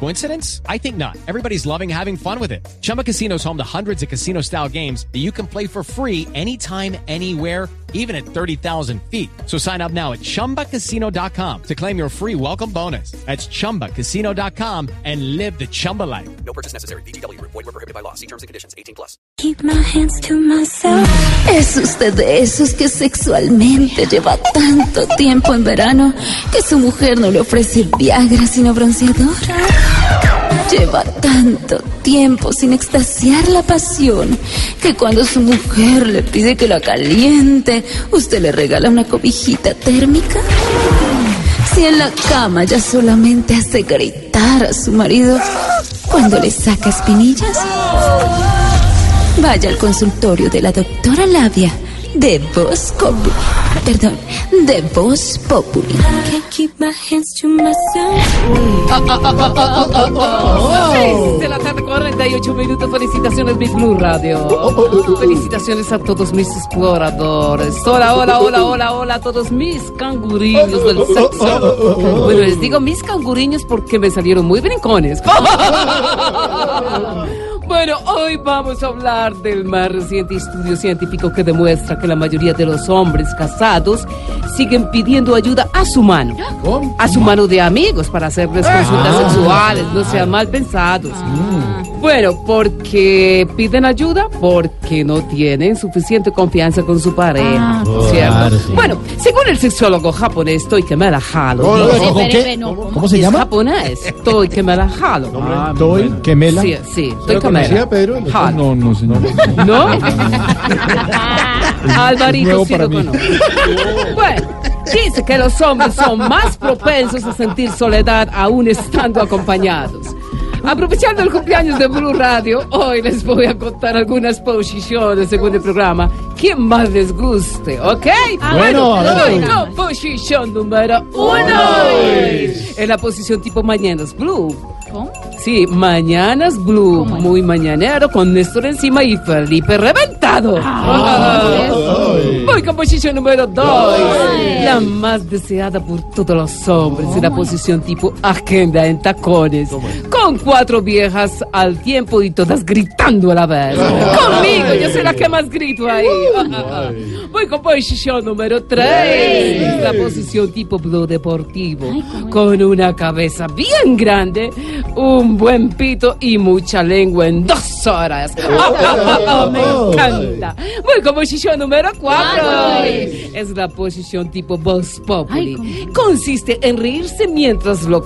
Coincidence? I think not. Everybody's loving having fun with it. Chumba Casino is home to hundreds of casino style games that you can play for free anytime, anywhere even at 30,000 feet. So sign up now at ChumbaCasino.com to claim your free welcome bonus. That's ChumbaCasino.com and live the Chumba life. No purchase necessary. BGW. Void were prohibited by law. See terms and conditions. 18 plus. Keep my hands to myself. Es usted de esos que sexualmente lleva tanto tiempo en verano que su mujer no le ofrece Viagra sino bronceador. Lleva tanto tiempo sin extasiar la pasión que cuando su mujer le pide que la caliente, usted le regala una cobijita térmica. Si en la cama ya solamente hace gritar a su marido cuando le saca espinillas. Vaya al consultorio de la doctora Labia de Voz Populi. Perdón, de Voz Populi. Can't keep my hands to myself. Seis de la tarde, 48 minutos. Felicitaciones, Big Blue Radio. Felicitaciones a todos mis exploradores. Hola, hola, hola, hola, hola a todos mis canguriños del sexo. Bueno, les digo mis canguriños porque me salieron muy brincones. Bueno, hoy vamos a hablar del más reciente estudio científico que demuestra que la mayoría de los hombres casados siguen pidiendo ayuda a su mano. A su mano de amigos para hacerles consultas sexuales, no sean mal pensados. Bueno, porque piden ayuda porque no tienen suficiente confianza con su pareja, ¿cierto? Claro, sí. Bueno, según el sexólogo japonés Toikemela Halo, ¿Cómo, dice- cómo, qué? ¿Cómo se es llama? japonés, Toikemela Halo. Toy, Quemela. Sí, sí, ¿Lo Toikemela. Pedro? Halo. No, no, señor. ¿No? Alvarito sí lo conoce. Bueno, dice que los hombres son más propensos a sentir soledad aún estando acompañados. Aprovechando el cumpleaños de Blue Radio, hoy les voy a contar algunas posiciones según el programa que más les guste, ¿ok? Bueno, voy adelante. con posición número uno. En la posición tipo Mañanas Blue. Sí, Mañanas Blue, muy mañanero, con Néstor encima y Felipe reventado. Voy con posición número 2, la más deseada por todos los hombres, en la posición tipo agenda en tacones, con cuatro viejas al tiempo y todas gritando a la vez. Conmigo, yo soy la que más grito ahí. Voy con posición número 3, la posición tipo blue deportivo, con una cabeza bien grande, un buen pito y mucha lengua en dos horas. Ah, ah, ah, ah, me encanta. Voy con posición número 4. Es la posición tipo Voz Populi. Consiste en reírse mientras lo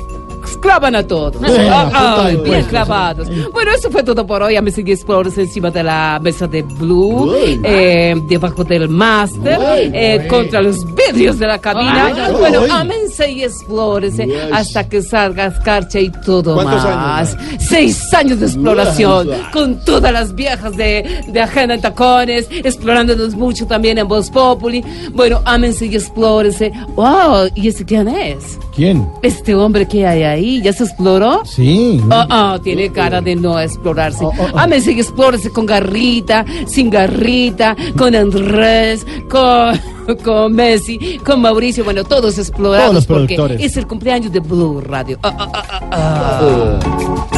clavan a todos. Ah, ay, bien clavados. Bueno, eso fue todo por hoy. Ya me seguí Explorers encima de la mesa de Blue, eh, debajo del máster, eh, contra los vidrios de la cabina. Bueno, ámense y explórense hasta que salga escarcha y todo ¿Cuántos más. años Seis años de exploración con todas las viejas de, de Agenda en Tacones, explorándonos mucho también en Voz Populi. Bueno, ámense y explórense. Wow, ¿y ese quién es? ¿Quién? Este hombre que hay ahí, ¿ya se exploró? Sí. Ah, ah, tiene cara de no explorarse. Oh, oh, oh. Ámense y explórese con garrita, sin garrita, con Andrés, con, con Messi, con Mauricio. Bueno, todos explorados Todos los porque productores. es el cumpleaños de Blue Radio. Ah, ah, ah, ah, ah.